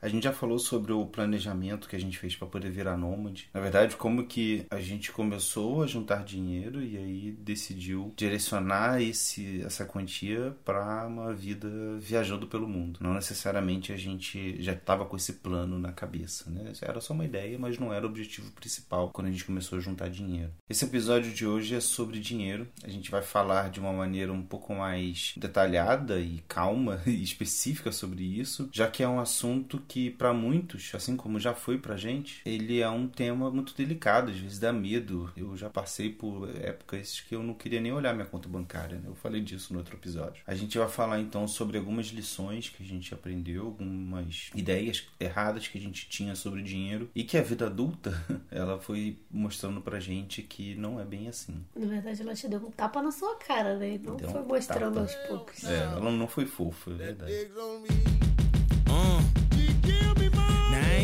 A gente já falou sobre o planejamento que a gente fez para poder virar nômade. Na verdade, como que a gente começou a juntar dinheiro e aí decidiu direcionar esse, essa quantia para uma vida viajando pelo mundo. Não necessariamente a gente já estava com esse plano na cabeça, né? Era só uma ideia, mas não era o objetivo principal quando a gente começou a juntar dinheiro. Esse episódio de hoje é sobre dinheiro. A gente vai falar de uma maneira um pouco mais detalhada e calma e específica sobre isso, já que é um assunto que para muitos, assim como já foi pra gente, ele é um tema muito delicado, às vezes dá medo. Eu já passei por épocas que eu não queria nem olhar minha conta bancária, né? Eu falei disso no outro episódio. A gente vai falar então sobre algumas lições que a gente aprendeu, algumas ideias erradas que a gente tinha sobre dinheiro e que a vida adulta, ela foi mostrando pra gente que não é bem assim. Na verdade, ela te deu um tapa na sua cara, né? Não Deu foi mostrando tapa. aos poucos. É, ela não foi fofa, é verdade.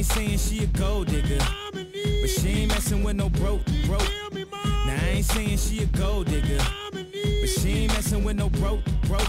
Ain't saying she a gold digger, but she ain't messing with no broke, broke. Now I ain't saying she a gold digger, but she ain't messing with no broke, broke.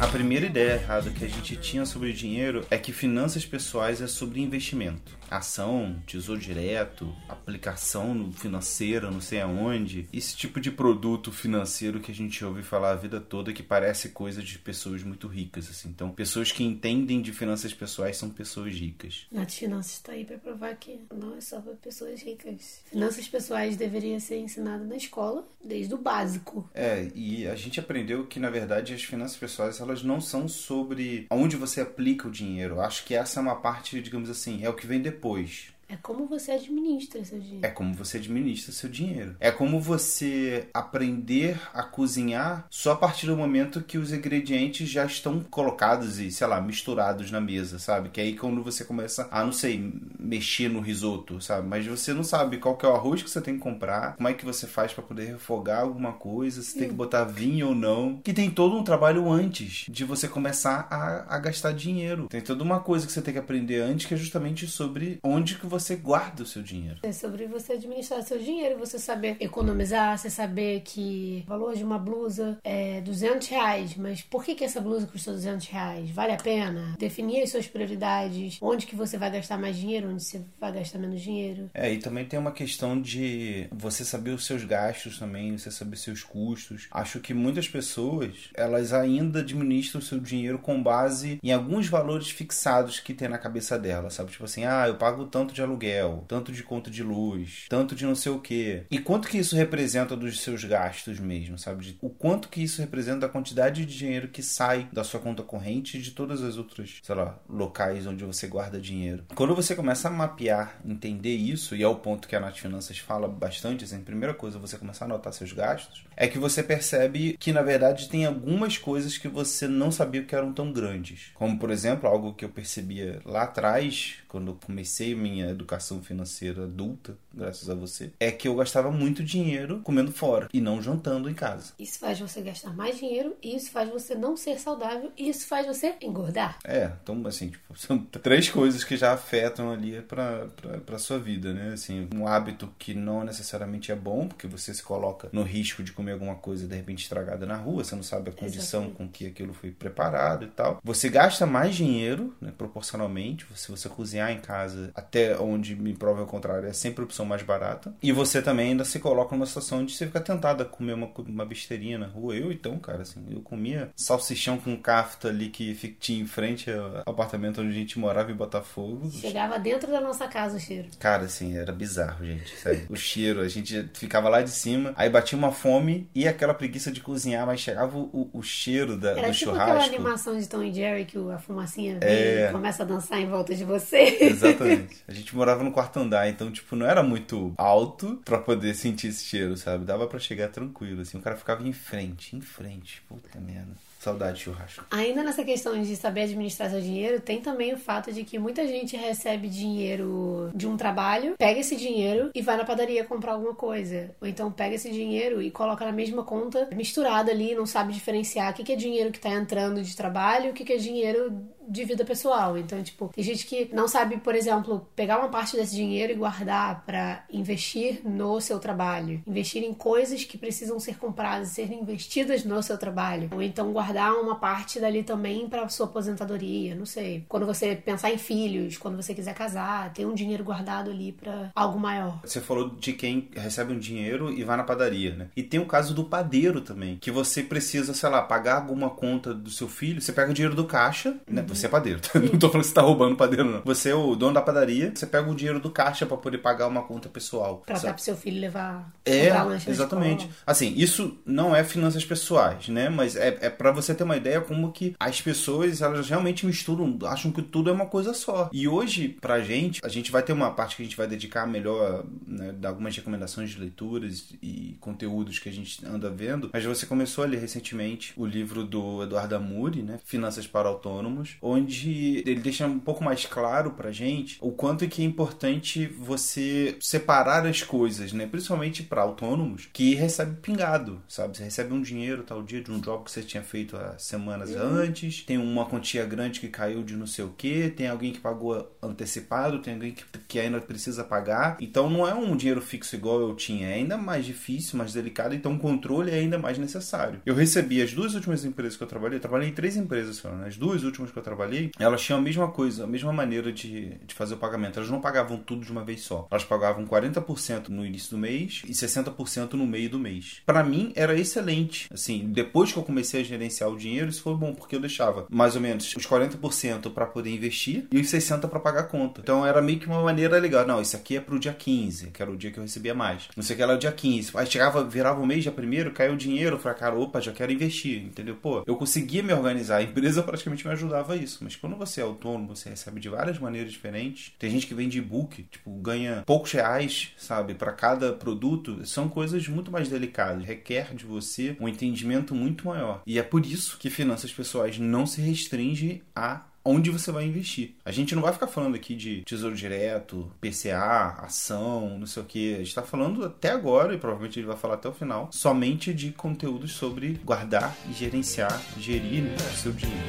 A primeira ideia errada que a gente tinha sobre dinheiro é que finanças pessoais é sobre investimento. Ação, tesouro direto, aplicação no financeira, não sei aonde. Esse tipo de produto financeiro que a gente ouve falar a vida toda que parece coisa de pessoas muito ricas, assim. Então, pessoas que entendem de finanças pessoais são pessoas ricas. Nath Finanças está aí para provar que não é só para pessoas ricas. Finanças pessoais deveria ser ensinado na escola, desde o básico. É, e a gente aprendeu que, na verdade, as finanças pessoais, elas não são sobre onde você aplica o dinheiro. Acho que essa é uma parte, digamos assim, é o que vem depois. É como você administra seu dinheiro. É como você administra seu dinheiro. É como você aprender a cozinhar só a partir do momento que os ingredientes já estão colocados e, sei lá, misturados na mesa, sabe? Que aí quando você começa a, não sei, mexer no risoto, sabe? Mas você não sabe qual que é o arroz que você tem que comprar, como é que você faz para poder refogar alguma coisa, se tem que botar vinho ou não. Que tem todo um trabalho antes de você começar a, a gastar dinheiro. Tem toda uma coisa que você tem que aprender antes que é justamente sobre onde que você guarda o seu dinheiro. É sobre você administrar seu dinheiro, você saber economizar, você saber que o valor de uma blusa é 200 reais, mas por que, que essa blusa custou 200 reais? Vale a pena? Definir as suas prioridades, onde que você vai gastar mais dinheiro, onde você vai gastar menos dinheiro. É, e também tem uma questão de você saber os seus gastos também, você saber seus custos. Acho que muitas pessoas, elas ainda administram o seu dinheiro com base em alguns valores fixados que tem na cabeça dela, sabe? Tipo assim, ah, eu pago tanto de aluguel, tanto de conta de luz, tanto de não sei o quê. E quanto que isso representa dos seus gastos mesmo, sabe? De- o quanto que isso representa da quantidade de dinheiro que sai da sua conta corrente e de todas as outras, sei lá, locais onde você guarda dinheiro. Quando você começa a mapear, entender isso, e é o ponto que a Nath Finanças fala bastante, assim, primeira coisa, você começar a anotar seus gastos, é que você percebe que, na verdade, tem algumas coisas que você não sabia que eram tão grandes. Como, por exemplo, algo que eu percebia lá atrás, quando eu comecei minha educação financeira adulta, graças a você, é que eu gastava muito dinheiro comendo fora e não jantando em casa. Isso faz você gastar mais dinheiro, isso faz você não ser saudável, e isso faz você engordar. É, então assim, tipo, são três coisas que já afetam ali pra, pra, pra sua vida, né? Assim, um hábito que não necessariamente é bom, porque você se coloca no risco de comer alguma coisa de repente estragada na rua, você não sabe a condição Exatamente. com que aquilo foi preparado e tal. Você gasta mais dinheiro, né, proporcionalmente, se você cozinhar em casa, até onde me prova o contrário, é sempre a opção mais barata. E você também ainda se coloca numa situação de você ficar tentado a comer uma, uma besteirinha na rua. Eu então, cara, assim, eu comia salsichão com kafta ali que tinha em frente ao apartamento onde a gente morava em Botafogo. Chegava dentro da nossa casa o cheiro. Cara, assim, era bizarro, gente. Sério. O cheiro, a gente ficava lá de cima, aí batia uma fome e aquela preguiça de cozinhar, mas chegava o, o cheiro da, Era do tipo aquela churrasco. animação de Tom e Jerry que a fumacinha vem É. e começa a dançar em volta de você. Exatamente. A gente morava no quarto andar, então, tipo, não era muito alto pra poder sentir esse cheiro, sabe? Dava pra chegar tranquilo, assim. O cara ficava em frente, em frente. Puta merda. Saudade de churrasco. Ainda nessa questão de saber administrar seu dinheiro, tem também o fato de que muita gente recebe dinheiro de um trabalho, pega esse dinheiro e vai na padaria comprar alguma coisa. Ou então pega esse dinheiro e coloca na mesma conta, misturado ali, não sabe diferenciar o que é dinheiro que tá entrando de trabalho, o que é dinheiro de vida pessoal. Então, tipo, tem gente que não sabe, por exemplo, pegar uma parte desse dinheiro e guardar para investir no seu trabalho, investir em coisas que precisam ser compradas, serem investidas no seu trabalho, ou então guardar uma parte dali também para sua aposentadoria, não sei. Quando você pensar em filhos, quando você quiser casar, ter um dinheiro guardado ali para algo maior. Você falou de quem recebe um dinheiro e vai na padaria, né? E tem o caso do padeiro também, que você precisa, sei lá, pagar alguma conta do seu filho, você pega o dinheiro do caixa, né? Você é padeiro, tá? não tô falando que você tá roubando padeiro, não. Você é o dono da padaria, você pega o dinheiro do caixa para poder pagar uma conta pessoal. Pra dar pro seu filho levar É, exatamente. Assim, isso não é finanças pessoais, né? Mas é, é para você ter uma ideia como que as pessoas, elas realmente misturam, acham que tudo é uma coisa só. E hoje, pra gente, a gente vai ter uma parte que a gente vai dedicar melhor, né, dar algumas recomendações de leituras e conteúdos que a gente anda vendo. Mas você começou a ler recentemente o livro do Eduardo Amuri, né? Finanças para Autônomos, onde ele deixa um pouco mais claro pra gente o quanto que é importante você separar as coisas, né? Principalmente para autônomos que recebe pingado, sabe? Você recebe um dinheiro tal dia de um job que você tinha feito há semanas antes, tem uma quantia grande que caiu de não sei o que, tem alguém que pagou antecipado, tem alguém que, que ainda precisa pagar. Então não é um dinheiro fixo igual eu tinha, é ainda mais difícil, mais delicado, então o controle é ainda mais necessário. Eu recebi as duas últimas empresas que eu trabalhei, eu trabalhei em três empresas só, né? As duas últimas que eu trabalhei, elas tinham a mesma coisa, a mesma maneira de, de fazer o pagamento. Elas não pagavam tudo de uma vez só. Elas pagavam 40% no início do mês e 60% no meio do mês. Pra mim era excelente. Assim, depois que eu comecei a gerenciar o dinheiro, isso foi bom, porque eu deixava mais ou menos os 40% pra poder investir e os 60% pra pagar a conta. Então era meio que uma maneira legal. Não, isso aqui é pro dia 15, que era o dia que eu recebia mais. Não sei o que era o dia 15. Aí chegava, virava o mês dia primeiro, caiu o dinheiro, eu falei, cara, opa, já quero investir, entendeu? Pô, eu conseguia me organizar. A empresa praticamente me ajudava isso. Mas quando você é autônomo, você recebe de várias maneiras diferentes. Tem gente que vende e-book, tipo, ganha poucos reais, sabe, para cada produto. São coisas muito mais delicadas. Requer de você um entendimento muito maior. E é por isso que finanças pessoais não se restringe a onde você vai investir. A gente não vai ficar falando aqui de tesouro direto, PCA, ação, não sei o que. A gente está falando até agora, e provavelmente ele vai falar até o final, somente de conteúdos sobre guardar e gerenciar, gerir né, o seu dinheiro.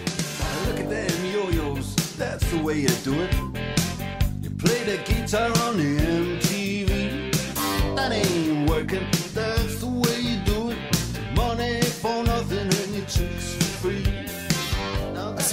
Look at them yo-yos, that's the way you do it. You play the guitar on MTV. That ain't working, that's the way you do it. Money for nothing and your chicks for free.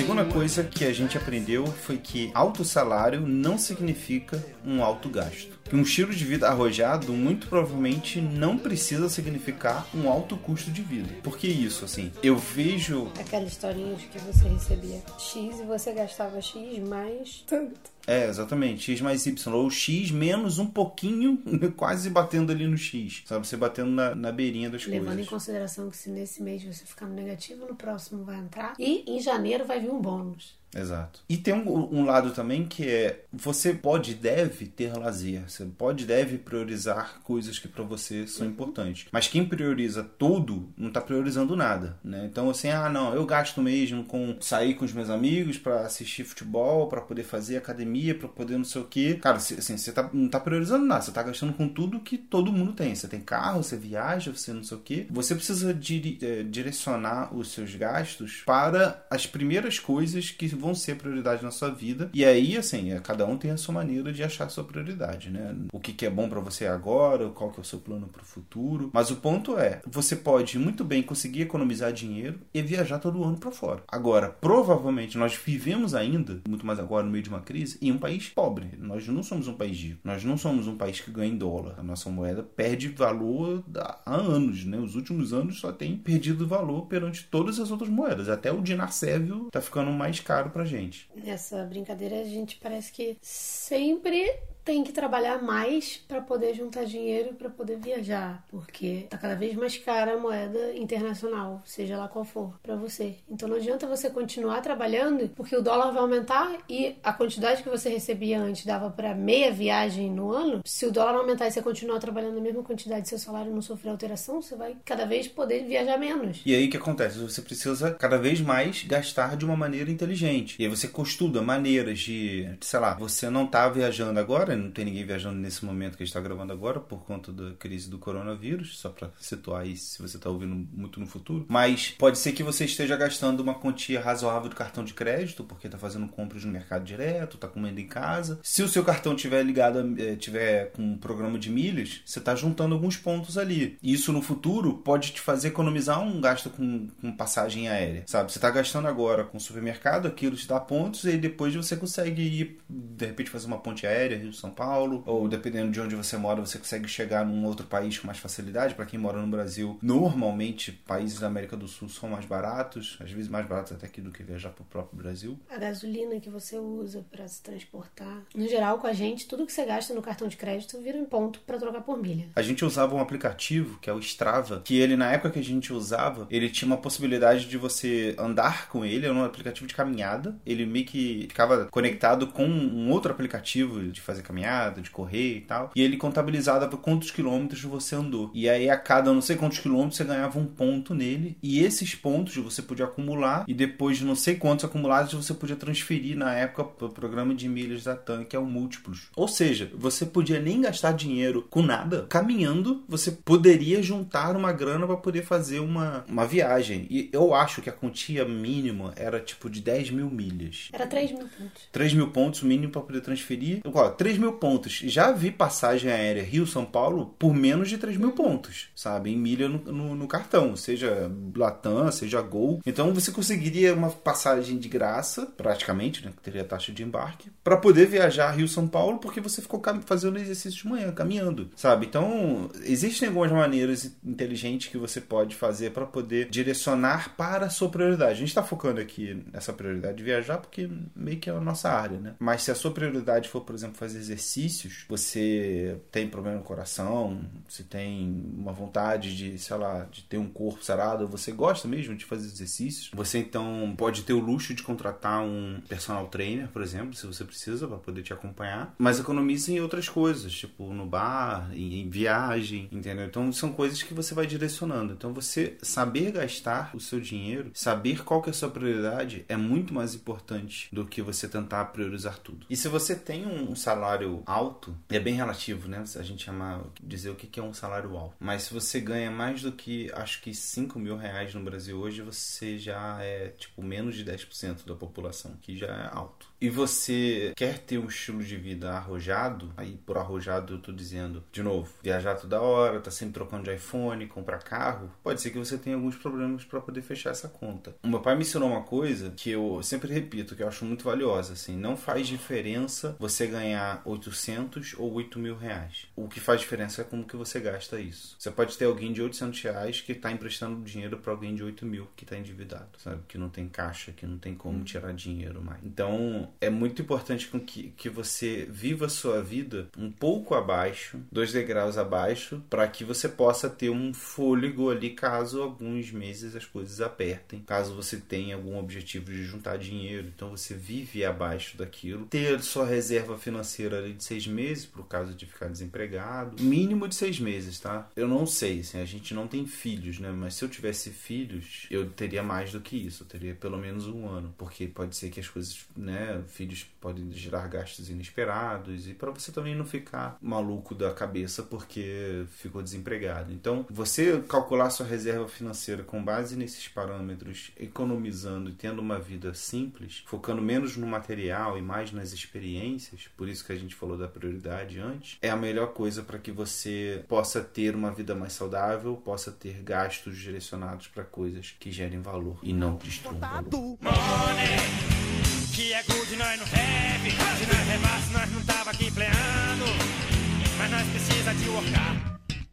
Segunda coisa que a gente aprendeu foi que alto salário não significa um alto gasto. Que um estilo de vida arrojado muito provavelmente não precisa significar um alto custo de vida. Por que isso, assim? Eu vejo Aquela historinha de que você recebia X e você gastava X mais tanto. É, exatamente. X mais Y. Ou X menos um pouquinho, quase batendo ali no X. Sabe? Você batendo na, na beirinha das Levando em coisas. consideração que se nesse mês você ficar no negativo, no próximo vai entrar. E em janeiro vai vir um bônus. Exato. E tem um, um lado também que é você pode e deve ter lazer. Você pode e deve priorizar coisas que pra você são importantes. Mas quem prioriza tudo não tá priorizando nada, né? Então assim, ah, não, eu gasto mesmo com sair com os meus amigos pra assistir futebol, pra poder fazer academia, pra poder não sei o quê. Cara, assim, você tá, não tá priorizando nada, você tá gastando com tudo que todo mundo tem. Você tem carro, você viaja, você não sei o quê. Você precisa diri- eh, direcionar os seus gastos para as primeiras coisas que vão ser prioridade na sua vida. E aí, assim, é, cada um tem a sua maneira de achar a sua prioridade, né? O que, que é bom pra você agora, qual que é o seu plano pro futuro. Mas o ponto é, você pode muito bem conseguir economizar dinheiro e viajar todo ano pra fora. Agora, provavelmente nós vivemos ainda, muito mais agora no meio de uma crise, em um país pobre. Nós não somos um país rico. Nós não somos um país que ganha em dólar. A nossa moeda perde valor há anos, né? Os últimos anos só tem perdido valor perante todas as outras moedas. Até o dinar sérvio tá ficando mais caro pra gente. Nessa brincadeira, a gente parece que sempre tem que trabalhar mais para poder juntar dinheiro para poder viajar, porque tá cada vez mais cara a moeda internacional, seja lá qual for, para você. Então não adianta você continuar trabalhando, porque o dólar vai aumentar e a quantidade que você recebia antes dava para meia viagem no ano. Se o dólar aumentar e você continuar trabalhando a mesma quantidade, seu salário não sofrer alteração, você vai cada vez poder viajar menos. E aí o que acontece? Você precisa cada vez mais gastar de uma maneira inteligente. E aí você estuda maneiras de, sei lá, você não tá viajando agora, Não tem ninguém viajando nesse momento que a gente está gravando agora por conta da crise do coronavírus, só para situar aí se você está ouvindo muito no futuro. Mas pode ser que você esteja gastando uma quantia razoável do cartão de crédito, porque está fazendo compras no mercado direto, está comendo em casa. Se o seu cartão tiver ligado, eh, tiver com um programa de milhas, você está juntando alguns pontos ali. E isso no futuro pode te fazer economizar um gasto com, com passagem aérea, sabe? Você está gastando agora com supermercado, aquilo te dá pontos e depois você consegue ir, de repente, fazer uma ponte aérea Rio-São Paulo, ou dependendo de onde você mora, você consegue chegar num outro país com mais facilidade. Para quem mora no Brasil, normalmente países da América do Sul são mais baratos, às vezes mais baratos até aqui do que viajar para o próprio Brasil. A gasolina que você usa para se transportar. No geral, com a gente, tudo que você gasta no cartão de crédito vira um ponto para trocar por milha. A gente usava um aplicativo que é o Strava, que ele na época que a gente usava, ele tinha uma possibilidade de você andar com ele, era um aplicativo de caminhada. Ele meio que ficava conectado com um outro aplicativo de fazer caminhada, de correr e tal. E ele contabilizava quantos quilômetros você andou. E aí a cada não sei quantos quilômetros você ganhava um ponto nele. E esses pontos você podia acumular e depois de não sei quantos acumulados você podia transferir na época para o programa de milhas da TAM, que é o Múltiplos. Ou seja, você podia nem gastar dinheiro com nada. Caminhando, você poderia juntar uma grana para poder fazer uma, uma viagem. E eu acho que a quantia mínima era tipo de 10 mil milhas. Era 3 mil pontos. 3 mil pontos o mínimo para poder transferir. Ó, 3 mil pontos. Já vi passagem aérea Rio-São Paulo por menos de 3 mil pontos, sabe? Em milha no, no, no cartão, seja Latam, seja Gol. Então você conseguiria uma passagem de graça, praticamente, né? Que teria taxa de embarque, para poder viajar Rio-São Paulo, porque você ficou fazendo exercício de manhã, caminhando, sabe? Então existem algumas maneiras inteligentes que você pode fazer para poder direcionar para a sua prioridade. A gente está focando aqui nessa prioridade de viajar porque meio que é a nossa área, né? Mas se a sua prioridade for, por exemplo, fazer exercícios, você tem problema no coração, você tem uma vontade de, sei lá, de ter um corpo sarado, você gosta mesmo de fazer exercícios, você então pode ter o luxo de contratar um personal trainer, por exemplo, se você precisa, para poder te acompanhar, mas economize em outras coisas, tipo no bar, em viagem, entendeu? Então são coisas que você vai direcionando. Então você saber gastar o seu dinheiro, saber qual que é a sua prioridade é muito mais importante do que você tentar priorizar tudo. E se você tem um salário alto, é bem relativo, né? A gente chama dizer o que é um salário alto. Mas se você ganha mais do que acho que 5 mil reais no Brasil hoje, você já é tipo menos de 10% da população, que já é alto. E você quer ter um estilo de vida arrojado, aí por arrojado eu tô dizendo, de novo, viajar toda hora, tá sempre trocando de iPhone, comprar carro, pode ser que você tenha alguns problemas para poder fechar essa conta. O meu pai me ensinou uma coisa que eu sempre repito, que eu acho muito valiosa, assim, não faz diferença você ganhar 800 ou 8 mil reais. O que faz diferença é como que você gasta isso. Você pode ter alguém de 800 reais que está emprestando dinheiro para alguém de 8 mil que está endividado, sabe? Que não tem caixa, que não tem como tirar dinheiro mais. Então, é muito importante que, que você viva a sua vida um pouco abaixo, dois degraus abaixo, para que você possa ter um fôlego ali caso alguns meses as coisas apertem, caso você tenha algum objetivo de juntar dinheiro. Então, você vive abaixo daquilo. Ter sua reserva financeira ali de seis meses, por caso de ficar desempregado. Mínimo de seis meses, tá? Eu não sei, assim, a gente não tem filhos, né? Mas se eu tivesse filhos, eu teria mais do que isso. Eu teria pelo menos um ano. Porque pode ser que as coisas, né? Filhos podem gerar gastos inesperados. E para você também não ficar maluco da cabeça porque ficou desempregado. Então, você calcular sua reserva financeira com base nesses parâmetros, economizando e tendo uma vida simples, focando menos no material e mais nas experiências, por isso que a gente falou da prioridade antes, é a melhor coisa para que você possa ter uma vida mais saudável, possa ter gastos direcionados para coisas que gerem valor e não destruam valor.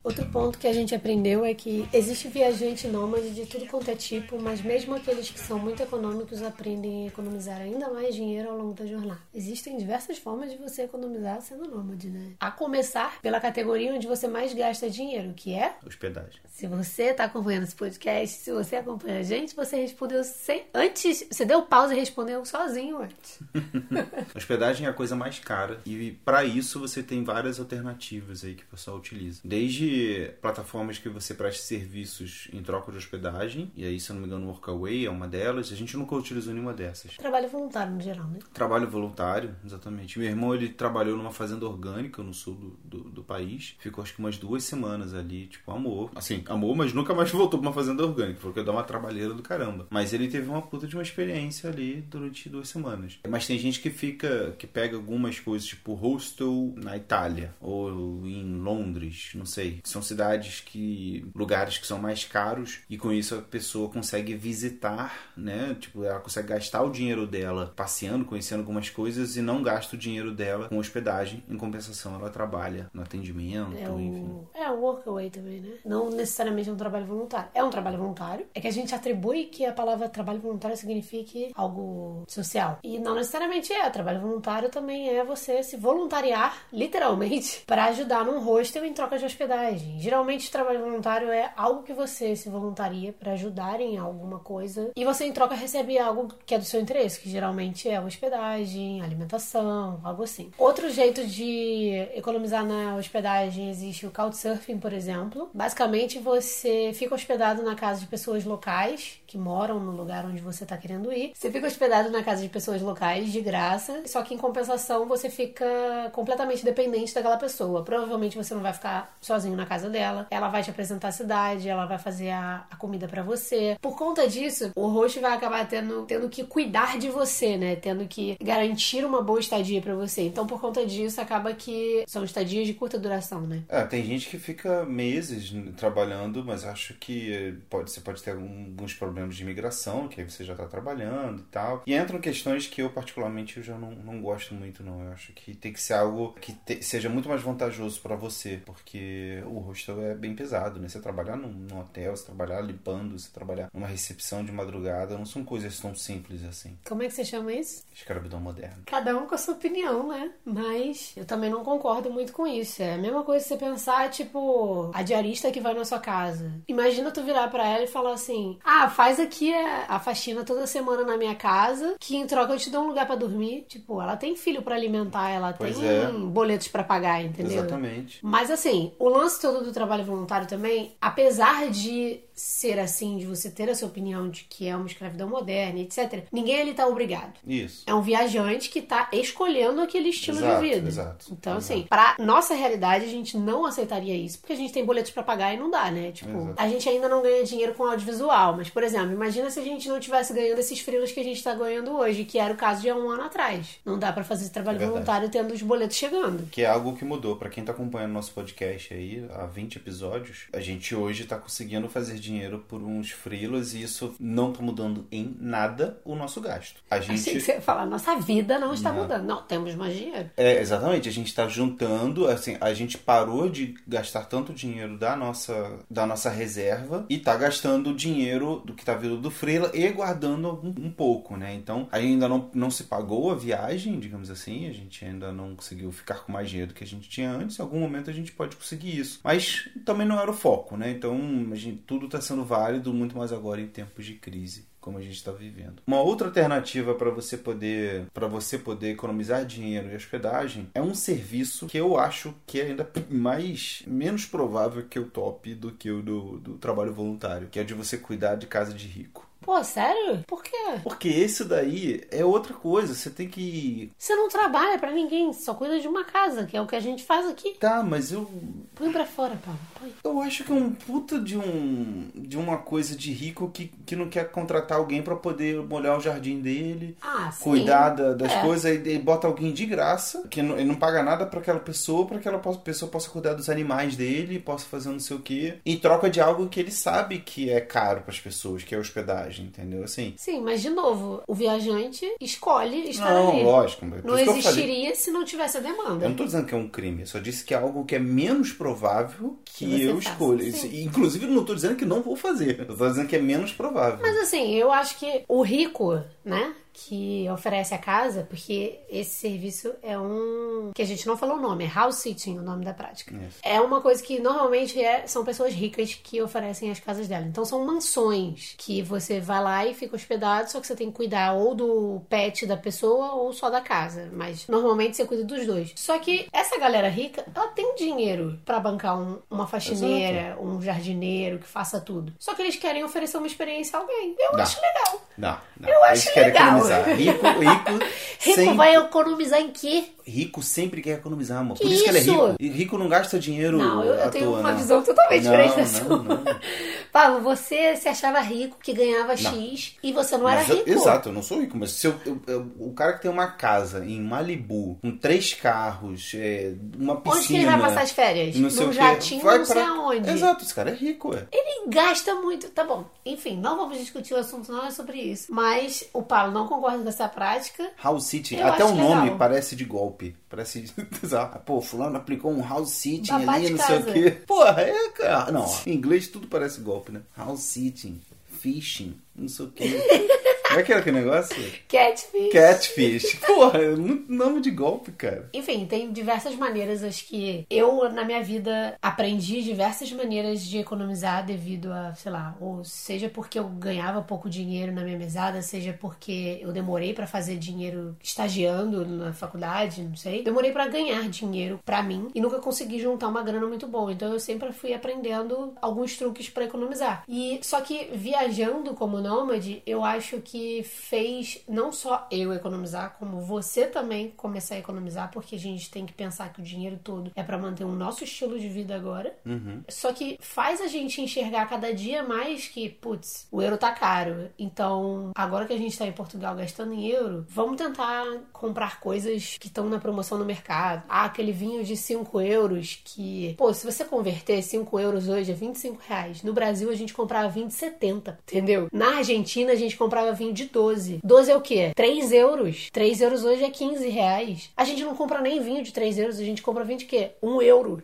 Outro ponto que a gente aprendeu é que existe viajante nômade de tudo quanto é tipo, mas mesmo aqueles que são muito econômicos aprendem a economizar ainda mais dinheiro ao longo da jornada. Existem diversas formas de você economizar sendo nômade, né? A começar pela categoria onde você mais gasta dinheiro, que é Hospedagem. se você está acompanhando esse podcast, se você acompanha a gente, você respondeu sem... antes, você deu pausa e respondeu sozinho antes. Hospedagem é a coisa mais cara e para isso você tem várias alternativas aí que o pessoal utiliza. Desde plataformas que você presta serviços em troca de hospedagem, e aí, se eu não me engano, o Workaway é uma delas. A gente nunca utilizou nenhuma dessas. Trabalho voluntário no geral, né? Trabalho voluntário, exatamente. Meu irmão, ele trabalhou numa fazenda orgânica no sul do, do, do país. Ficou acho que umas duas semanas ali, tipo, amor. Assim, amor, mas nunca mais voltou pra uma fazenda orgânica. Falou que ia dar uma trabalheira do caramba. Mas ele teve uma puta de uma experiência ali durante duas semanas. Mas tem gente que fica, que pega algumas coisas, tipo hostel na Itália ou em Londres, não sei. São cidades que. lugares que são mais caros e com isso a pessoa consegue visitar, né? Tipo, ela consegue gastar o dinheiro dela passeando, conhecendo algumas coisas e não gasta o dinheiro dela com hospedagem. Em compensação, ela trabalha no atendimento, É enfim. o, é o workaway também, né? Não necessariamente é um trabalho voluntário. É um trabalho voluntário. É que a gente atribui que a palavra trabalho voluntário signifique algo social. E não necessariamente é. Trabalho voluntário também é você se voluntariar, literalmente, para ajudar num hostel em troca de hospedagem. Geralmente, trabalho voluntário é algo que você se voluntaria para ajudar em alguma coisa e você, em troca, recebe algo que é do seu interesse, que geralmente é hospedagem, alimentação, algo assim. Outro jeito de economizar na hospedagem existe o Couchsurfing, por exemplo. Basicamente, você fica hospedado na casa de pessoas locais que moram no lugar onde você está querendo ir. Você fica hospedado na casa de pessoas locais de graça, só que em compensação você fica completamente dependente daquela pessoa. Provavelmente você não vai ficar sozinho na casa dela. Ela vai te apresentar a cidade, ela vai fazer a, a comida para você. Por conta disso, o host vai acabar tendo, tendo que cuidar de você, né? Tendo que garantir uma boa estadia para você. Então, por conta disso, acaba que são estadias de curta duração, né? É, tem gente que fica meses trabalhando, mas acho que pode, você pode ter alguns problemas de imigração, que aí você já está trabalhando e tal. E entram questões que eu, particularmente, eu já não, não gosto muito, não. Eu acho que tem que ser algo que te- seja muito mais vantajoso para você, porque o hostel é bem pesado, né? Você trabalhar num, num hotel, você trabalhar limpando, você trabalhar numa recepção de madrugada, não são coisas tão simples assim. Como é que você chama isso? Escravidão moderna. Cada um com a sua opinião, né? Mas eu também não concordo muito com isso. É a mesma coisa você pensar, tipo, a diarista que vai na sua casa. Imagina tu virar pra ela e falar assim: Ah, faz aqui a, faxina toda semana na minha casa, que em troca eu te dou um lugar pra dormir. Tipo, ela tem filho pra alimentar, ela Pois tem é. boletos pra pagar, entendeu? Exatamente. Mas assim, o lance todo do trabalho voluntário também, apesar de ser assim, de você ter a sua opinião de que é uma escravidão moderna, etc., ninguém ali tá obrigado. Isso. É um viajante que tá escolhendo aquele estilo Exato, de vida. exato, Então, exato. assim, pra nossa realidade, a gente não aceitaria isso, porque a gente tem boletos pra pagar e não dá, né? Tipo, Exato. a gente ainda não ganha dinheiro com audiovisual, mas, por exemplo, imagina se a gente não tivesse ganhando esses frilos que a gente tá ganhando hoje, que era o caso de há um ano atrás. Não dá pra fazer esse trabalho É voluntário tendo os boletos chegando. Que é algo que mudou. Pra quem tá acompanhando nosso podcast aí, há 20 episódios, a gente hoje tá conseguindo fazer dinheiro por uns freelas e isso não tá mudando em nada o nosso gasto. A Achei que gente. você ia falar, nossa vida não está Não. mudando. Não, temos mais dinheiro. É, exatamente, a gente tá juntando, assim, a gente parou de gastar tanto dinheiro da nossa, da nossa reserva e tá gastando dinheiro do que tá vindo do freela e guardando um, um pouco, né? Então, ainda não, não se pagou a viagem, digamos assim, a gente ainda não conseguiu ficar com mais dinheiro do que a gente tinha antes, em algum momento a gente pode conseguir isso. Mas também não era o foco, né? Então, a gente, tudo tá sendo válido, muito mais agora em tempos de crise como a gente está vivendo. Uma outra alternativa para você poder para você poder economizar dinheiro e hospedagem é um serviço que eu acho que é ainda mais menos provável que o top do que o do, do trabalho voluntário, que é de você cuidar de casa de rico. Pô, sério? Por quê? Porque esse daí é outra coisa, você tem que Você não trabalha pra ninguém, só cuida de uma casa, que é o que a gente faz aqui. tá, mas eu Põe pra fora, Paulo. Põe. Eu acho que é um puta de um de uma coisa de rico que, que não quer contratar alguém para poder molhar o jardim dele, Ah, sim. cuidar da- das É. coisas e, bota alguém de graça, que não, ele não paga nada para aquela pessoa, para que aquela pessoa possa cuidar dos animais dele, possa fazer não sei o que, em troca de algo que ele sabe que é caro para as pessoas, que é hospedagem, entendeu? Assim. Sim, mas de novo, o viajante escolhe estar Não, ali. lógico, Não eu falei- existiria se não tivesse a demanda. Eu não tô dizendo que é um crime, eu só disse que é algo que é menos provável que, eu escolha. Inclusive, não tô dizendo que não vou fazer. Eu tô dizendo que é menos provável. Mas assim, eu acho que o rico, né? Que oferece a casa, porque esse serviço é um. que a gente não falou o nome, é house sitting o nome da prática. Isso. É uma coisa que normalmente é, são pessoas ricas que oferecem as casas dela. Então são mansões que você vai lá e fica hospedado, só que você tem que cuidar ou do pet da pessoa ou só da casa. Mas normalmente você cuida dos dois. Só que essa galera rica, ela tem dinheiro pra bancar um- uma faxineira, um jardineiro que faça tudo. Só que eles querem oferecer uma experiência a alguém. Eu Dá. acho legal. Não, não. Eu Eles acho legal. Economizar. Rico, rico, Rico sempre, vai economizar em quê? rico sempre quer economizar, amor. Por isso, que ele é isso? rico. E rico não gasta dinheiro Não, eu, eu tenho toa, uma não. visão totalmente Não, diferente da sua. não, não. Pablo, você se achava rico, que ganhava X, e você não era Mas eu- rico. exato, eu não sou rico, mas se eu, eu- eu- o cara que tem uma casa em Malibu, com três carros, é, uma piscina. Onde que ele vai passar as férias? não sei Num o quê, jatinho, vai não sei pra- aonde. Exato, esse cara é rico, ué. Ele gasta muito. Tá bom. Enfim, não vamos discutir o assunto, não é sobre isso. Mas o Paulo não concorda com essa prática. House sitting, Eu até o nome legal. parece de golpe. Parece. Ah, Pô, fulano aplicou um house sitting Babá ali, de não sei o quê. Porra, é, cara. Não, em inglês tudo parece golpe, né? House sitting, fishing, não sei o quê. Como é que era aquele negócio? Catfish. Catfish. Porra, é muito nome de golpe, cara. Enfim, tem diversas maneiras, acho que eu, na minha vida, aprendi diversas maneiras de economizar devido a, sei lá, ou seja porque eu ganhava pouco dinheiro na minha mesada, seja porque eu demorei pra fazer dinheiro estagiando na faculdade, não sei. Demorei pra ganhar dinheiro pra mim e nunca consegui juntar uma grana muito boa. Então eu sempre fui aprendendo alguns truques pra economizar. E só que viajando como nômade, eu acho que fez não só eu economizar, como você também começar a economizar, porque a gente tem que pensar que o dinheiro todo é pra manter o nosso estilo de vida agora. Só que faz a gente enxergar cada dia mais que, putz, o euro tá caro. Então, agora que a gente tá em Portugal gastando em euro, vamos tentar comprar coisas que estão na promoção no mercado. Ah, aquele vinho de 5 euros que, pô, se você converter 5 euros hoje é 25 reais. No Brasil a gente comprava vinho de 70, entendeu? Na Argentina a gente comprava vinho de 12. 12 é o quê? 3 euros. 3 euros hoje é 15 reais. A gente não compra nem vinho de 3 euros, a gente compra vinho de quê? 1 euro.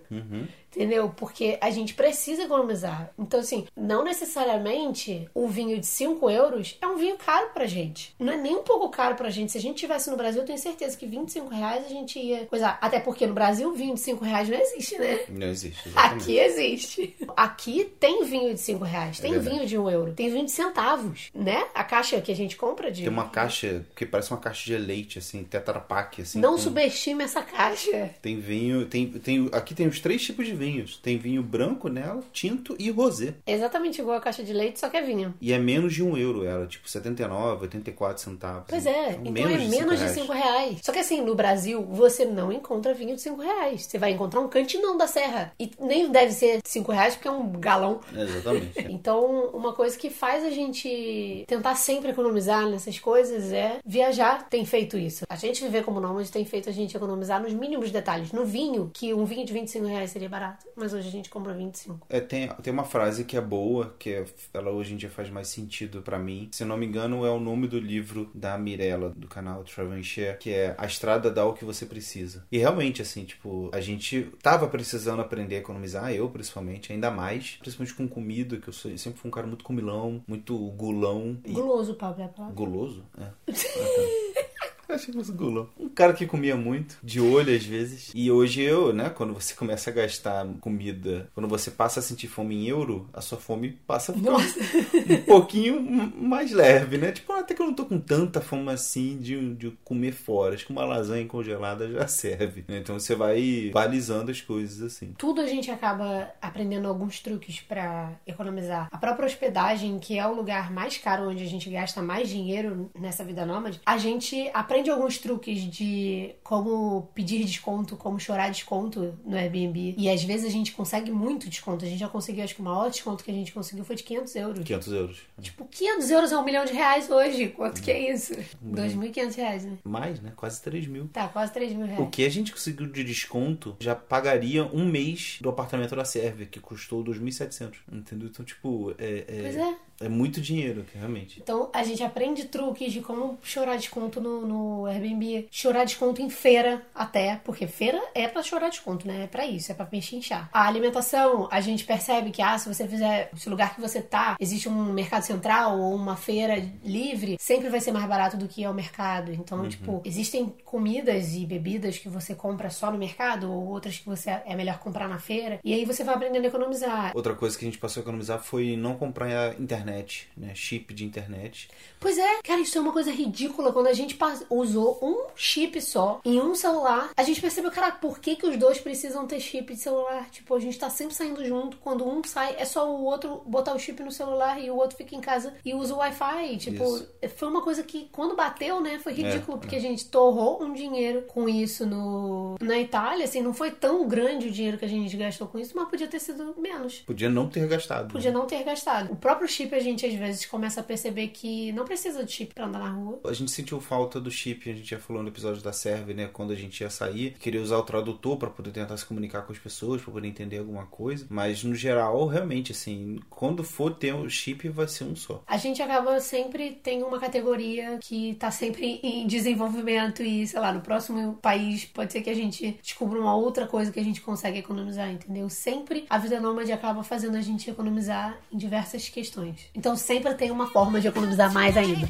Entendeu? Porque a gente precisa economizar. Então, assim, não necessariamente o vinho de 5 euros é um vinho caro pra gente. Não é nem um pouco caro pra gente. Se a gente tivesse no Brasil, eu tenho certeza que 25 reais a gente ia coisar. Até porque no Brasil, vinho de 5 reais não existe, né? Não existe. exatamente. Aqui existe. Aqui tem vinho de 5 reais, tem É vinho de 1 um euro, tem vinho de centavos, né? A caixa que a gente compra de. Tem uma caixa que parece uma caixa de leite, assim, Tetra Pak, assim. Não com- subestime essa caixa. Tem vinho, tem, tem, aqui tem os três tipos de vinhos. Tem vinho branco nela, tinto e rosé. É exatamente igual a caixa de leite, só que é vinho. E é menos de um euro ela, tipo 79, 84 centavos. Pois é, Então, então é menos de 5 reais. Só que assim, no Brasil, você não encontra vinho de 5 reais. Você vai encontrar um cantinão da serra. E nem deve ser 5 reais, porque é um galão. Exatamente. Então, uma coisa que faz a gente tentar sempre economizar nessas coisas é viajar. Tem feito isso. A gente viver como nômade tem feito a gente economizar nos mínimos detalhes. No vinho, que um vinho de 25 reais seria barato, mas hoje a gente compra 25. É, tem, tem uma frase que é boa, que é- ela hoje em dia faz mais sentido pra mim. Se não me engano, é o nome do livro da Mirella, do canal Share, que é A Estrada dá o que você precisa. E realmente, assim, tipo, a gente tava precisando aprender a economizar, eu principalmente, ainda mais, principalmente com comida, que eu sempre fui um cara muito comilão, muito gulão. Guloso, Pablo, é a palavra. Guloso? É. Ah, tá. Eu achei que fosse gulão. Um cara que comia muito, de olho às vezes. E hoje eu, né, quando você começa a gastar comida, quando você passa a sentir fome em euro, a sua fome passa a ficar Nossa. um pouquinho mais leve, né? Tipo, até que eu não tô com tanta fome assim de, de comer fora. Acho que uma lasanha congelada já serve. né? Então você vai balizando as coisas assim. Tudo a gente acaba aprendendo alguns truques pra economizar. A própria hospedagem, que é o lugar mais caro onde a gente gasta mais dinheiro nessa vida nômade, a gente aprende alguns truques de como pedir desconto, como chorar desconto no Airbnb. E às vezes a gente consegue muito desconto. A gente já conseguiu, acho que o maior desconto que a gente conseguiu foi de 500 euros. 500 euros. Tipo, 500 euros é um milhão de reais hoje. Quanto que é isso? 2.500 reais, né? Mais, né? Quase 3 mil. Tá, quase 3 mil O reais. que a gente conseguiu de desconto já pagaria um mês do apartamento da Sérvia, que custou 2.700. Entendeu? Então, tipo, é, é- Pois é. É muito dinheiro, realmente. Então a gente aprende truques de como chorar desconto no, no Airbnb, chorar desconto em feira até, porque feira é pra chorar desconto, né? É pra isso, é pra pechinchar. A alimentação, a gente percebe que, ah, se você fizer, se o lugar que você tá, existe um mercado central ou uma feira livre, sempre vai ser mais barato do que é o mercado. Então, tipo, existem comidas e bebidas que você compra só no mercado ou outras que você é melhor comprar na feira. E aí você vai aprendendo a economizar. Outra coisa que a gente passou a economizar foi não comprar a internet, né? Chip de internet. Pois é, cara, isso é uma coisa ridícula. Quando a gente usou um chip só em um celular, a gente percebeu, cara, por que, que os dois precisam ter chip de celular? Tipo, a gente tá sempre saindo junto. Quando um sai, é só o outro botar o chip no celular e o outro fica em casa e usa o Wi-Fi. Tipo, Isso. foi uma coisa que, quando bateu, né, foi ridículo, É, porque a gente torrou um dinheiro com isso no, na Itália. Assim, não foi tão grande o dinheiro que a gente gastou com isso, mas podia ter sido menos. Podia não ter gastado. Podia não ter gastado. O próprio chip a gente às vezes começa a perceber que não precisa de chip pra andar na rua. A gente sentiu falta do chip, a gente já falou no episódio da Serve, né? Quando a gente ia sair, queria usar o tradutor pra poder tentar se comunicar com as pessoas, pra poder entender alguma coisa. Mas no geral, realmente, assim, quando for ter o chip, vai ser um só. A gente acaba sempre tem uma categoria que tá sempre em desenvolvimento e, sei lá, no próximo país pode ser que a gente descubra uma outra coisa que a gente consegue economizar, entendeu? Sempre a vida nômade acaba fazendo a gente economizar em diversas questões. Então sempre tem uma forma de economizar mais ainda.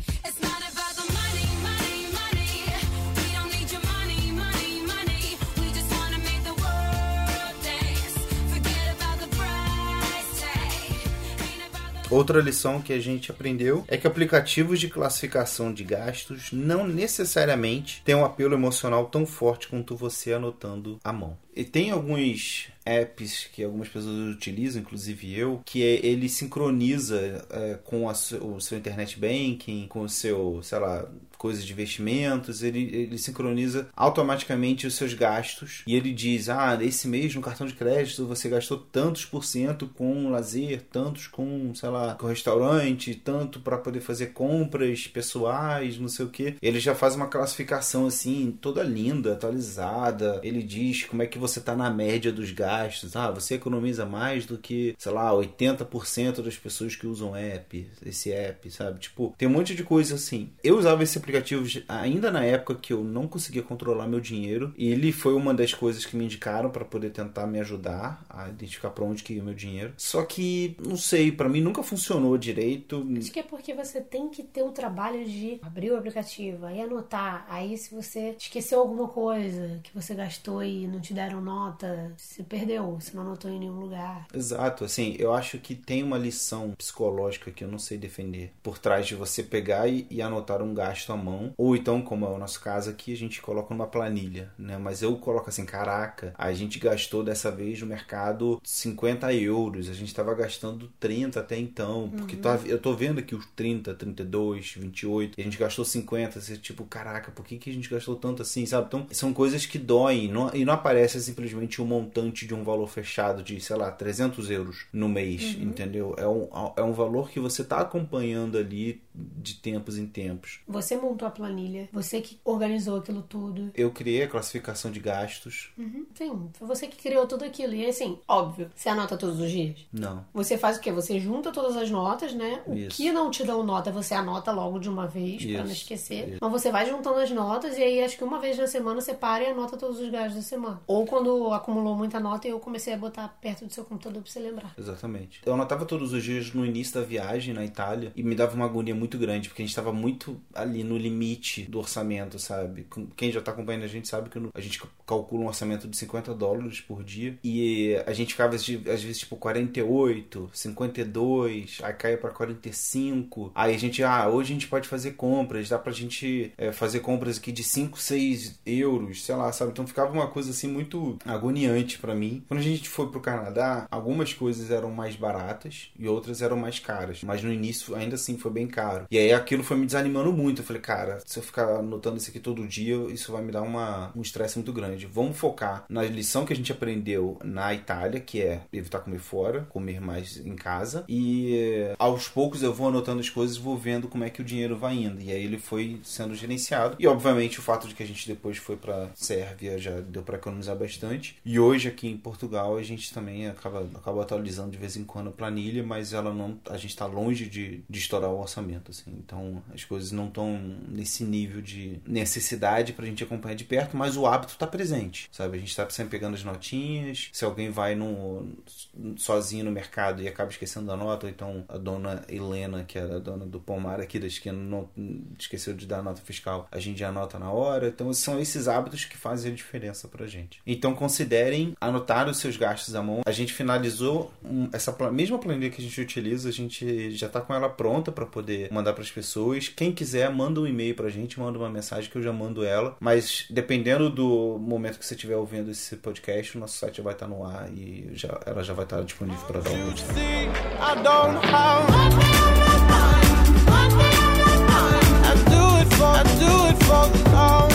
Outra lição que a gente aprendeu é que aplicativos de classificação de gastos não necessariamente têm um apelo emocional tão forte quanto você anotando à mão. E tem alguns apps que algumas pessoas utilizam, inclusive eu, que é- ele sincroniza é, com a o seu internet banking, com o seu, sei lá, coisas de investimentos, ele, ele sincroniza automaticamente os seus gastos e ele diz, ah, esse mês no cartão de crédito você gastou tantos por cento com lazer, tantos com, sei lá, com restaurante, tanto para poder fazer compras pessoais, não sei o que. Ele já faz uma classificação assim, toda linda, atualizada. Ele diz como é que você tá na média dos gastos. Ah, você economiza mais do que, sei lá, 80% das pessoas que usam app, esse app, sabe? Tipo, tem um monte de coisa assim. Eu usava esse aplicativo ainda na época que eu não conseguia controlar meu dinheiro, e ele foi uma das coisas que me indicaram para poder tentar me ajudar a identificar para onde que ia o meu dinheiro. Só que, não sei, para mim nunca funcionou direito. Acho que é porque você tem que ter o trabalho de abrir o aplicativo, aí anotar. Aí se você esqueceu alguma coisa que você gastou e não te deram nota, se perdeu, você não anotou em nenhum lugar. Exato, assim, eu acho que tem uma lição psicológica que eu não sei defender por trás de você pegar e, e anotar um gasto à mão, ou então, como é o nosso caso aqui, a gente coloca numa planilha, né? Mas eu coloco assim, caraca, a gente gastou dessa vez no mercado 50 euros, a gente tava gastando 30 até então, porque tá, eu tô vendo aqui os 30, 32, 28, e a gente gastou 50, você tipo, caraca, por que, que a gente gastou tanto assim, sabe? Então, são coisas que doem, não- e não aparece simplesmente um montante de um valor fechado de, sei lá, 300 euros no mês, entendeu? É um, é um valor que você tá acompanhando ali de tempos em tempos. Você montou a planilha, você que organizou aquilo tudo. Eu criei a classificação de gastos. Uhum. Sim, foi você que criou tudo aquilo. E assim, óbvio, você anota todos os dias. Não. Você faz o quê? Você junta todas as notas, né? O Isso. que não te dão nota, você anota logo de uma vez, pra não Isso, esquecer. isso. Mas você vai juntando as notas e aí acho que uma vez na semana você para e anota todos os gastos da semana. Ou quando acumulou muita nota, eu comecei a botar perto do seu computador pra você lembrar. Exatamente. Eu anotava todos os dias no início da viagem na Itália e me dava uma agonia muito grande, porque a gente estava muito ali no limite do orçamento, sabe? Quem já tá acompanhando a gente sabe que a gente calcula um orçamento de 50 dólares por dia e a gente ficava às vezes tipo 48, 52, aí caia pra 45. Aí a gente, ah, hoje a gente pode fazer compras, dá pra gente é, fazer compras aqui de 5, 6 euros, sei lá, sabe? Então ficava uma coisa assim muito agoniante pra mim. Quando a gente foi pro Canadá, algumas coisas eram mais baratas e outras eram mais caras, mas no início ainda assim foi bem caro. E aí aquilo foi me desanimando muito. Eu falei, cara, se eu ficar anotando isso aqui todo dia, isso vai me dar uma, um estresse muito grande. Vamos focar na lição que a gente aprendeu na Itália, que é evitar comer fora, comer mais em casa. E eh, aos poucos eu vou anotando as coisas e vou vendo como é que o dinheiro vai indo. E aí ele foi sendo gerenciado. E obviamente o fato de que a gente depois foi pra Sérvia já deu pra economizar bastante. E hoje aqui em Portugal a gente também acaba, acaba atualizando de vez em quando a planilha, mas ela não, a gente está longe de, de estourar o orçamento, assim. Então as coisas não estão nesse nível de necessidade para a gente acompanhar de perto, mas o hábito está presente, sabe? A gente está sempre pegando as notinhas. Se alguém vai no, sozinho no mercado e acaba esquecendo da nota, ou então a dona Helena, que era a dona do pomar aqui da esquina, não, esqueceu de dar a nota fiscal, a gente já anota na hora. Então são esses hábitos que fazem a diferença pra gente. Então considerem anotar os seus gastos à mão. A gente finalizou essa mesma planilha que a gente utiliza, a gente já tá com ela pronta para poder mandar para as pessoas. Quem quiser, manda um e-mail pra gente, manda uma mensagem que eu já mando ela. Mas dependendo do momento que você estiver ouvindo esse podcast, o nosso site já vai estar no ar e já, ela já vai estar disponível para download. I do it for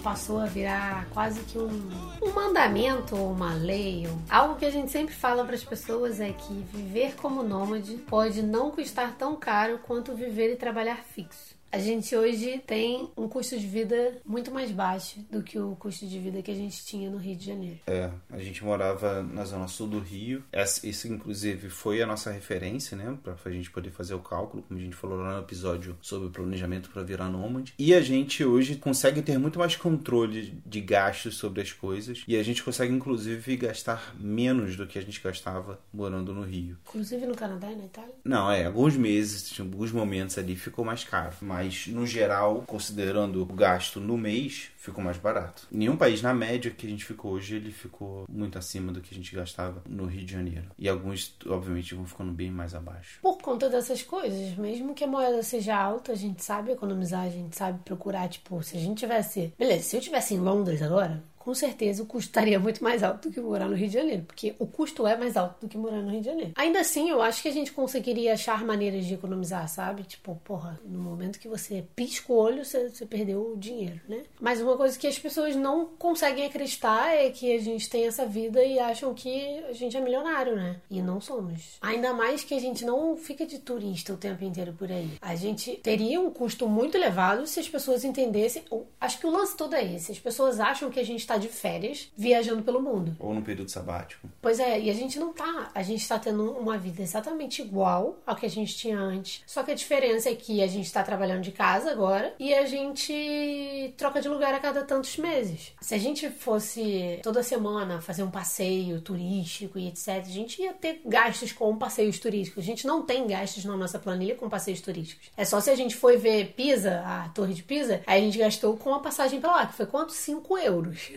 passou a virar quase que um, um mandamento ou uma lei, ou algo que a gente sempre fala para as pessoas é que viver como nômade pode não custar tão caro quanto viver e trabalhar fixo. A gente hoje tem um custo de vida muito mais baixo do que o custo de vida que a gente tinha no Rio de Janeiro. É, a gente morava na zona sul do Rio. Isso, inclusive, foi a nossa referência, né? Pra a gente poder fazer o cálculo, como a gente falou lá no episódio sobre o planejamento para virar nômade. E a gente hoje consegue ter muito mais controle de gastos sobre as coisas. E a gente consegue, inclusive, gastar menos do que a gente gastava morando no Rio. Inclusive no Canadá e na Itália. Não, é, alguns meses, alguns momentos ali ficou mais caro. Mas, no geral, considerando o gasto no mês, ficou mais barato. Nenhum país, na média que a gente ficou hoje, ele ficou muito acima do que a gente gastava no Rio de Janeiro. E alguns, obviamente, vão ficando bem mais abaixo. Por conta dessas coisas, mesmo que a moeda seja alta, a gente sabe economizar, a gente sabe procurar, tipo, se a gente tivesse. Beleza, se eu tivesse em Londres agora, com certeza o custo estaria muito mais alto do que morar no Rio de Janeiro, porque o custo é mais alto do que morar no Rio de Janeiro. Ainda assim, eu acho que a gente conseguiria achar maneiras de economizar, sabe? Tipo, porra, no momento que você pisca o olho, você, você perdeu o dinheiro, né? Mas uma coisa que as pessoas não conseguem acreditar é que a gente tem essa vida e acham que a gente é milionário, né? E não somos. Ainda mais que a gente não fica de turista o tempo inteiro por aí. A gente teria um custo muito elevado se as pessoas entendessem. Acho que o lance todo é esse. As pessoas acham que a gente tá de férias viajando pelo mundo. Ou no período sabático. Pois é, e a gente não tá. A gente tá tendo uma vida exatamente igual ao que a gente tinha antes. Só que a diferença é que a gente tá trabalhando de casa agora e a gente troca de lugar a cada tantos meses. Se a gente fosse toda semana fazer um passeio turístico e etc., a gente ia ter gastos com passeios turísticos. A gente não tem gastos na nossa planilha com passeios turísticos. É só se a gente foi ver Pisa, a Torre de Pisa, aí a gente gastou com a passagem pra lá, que foi quanto? 5 euros.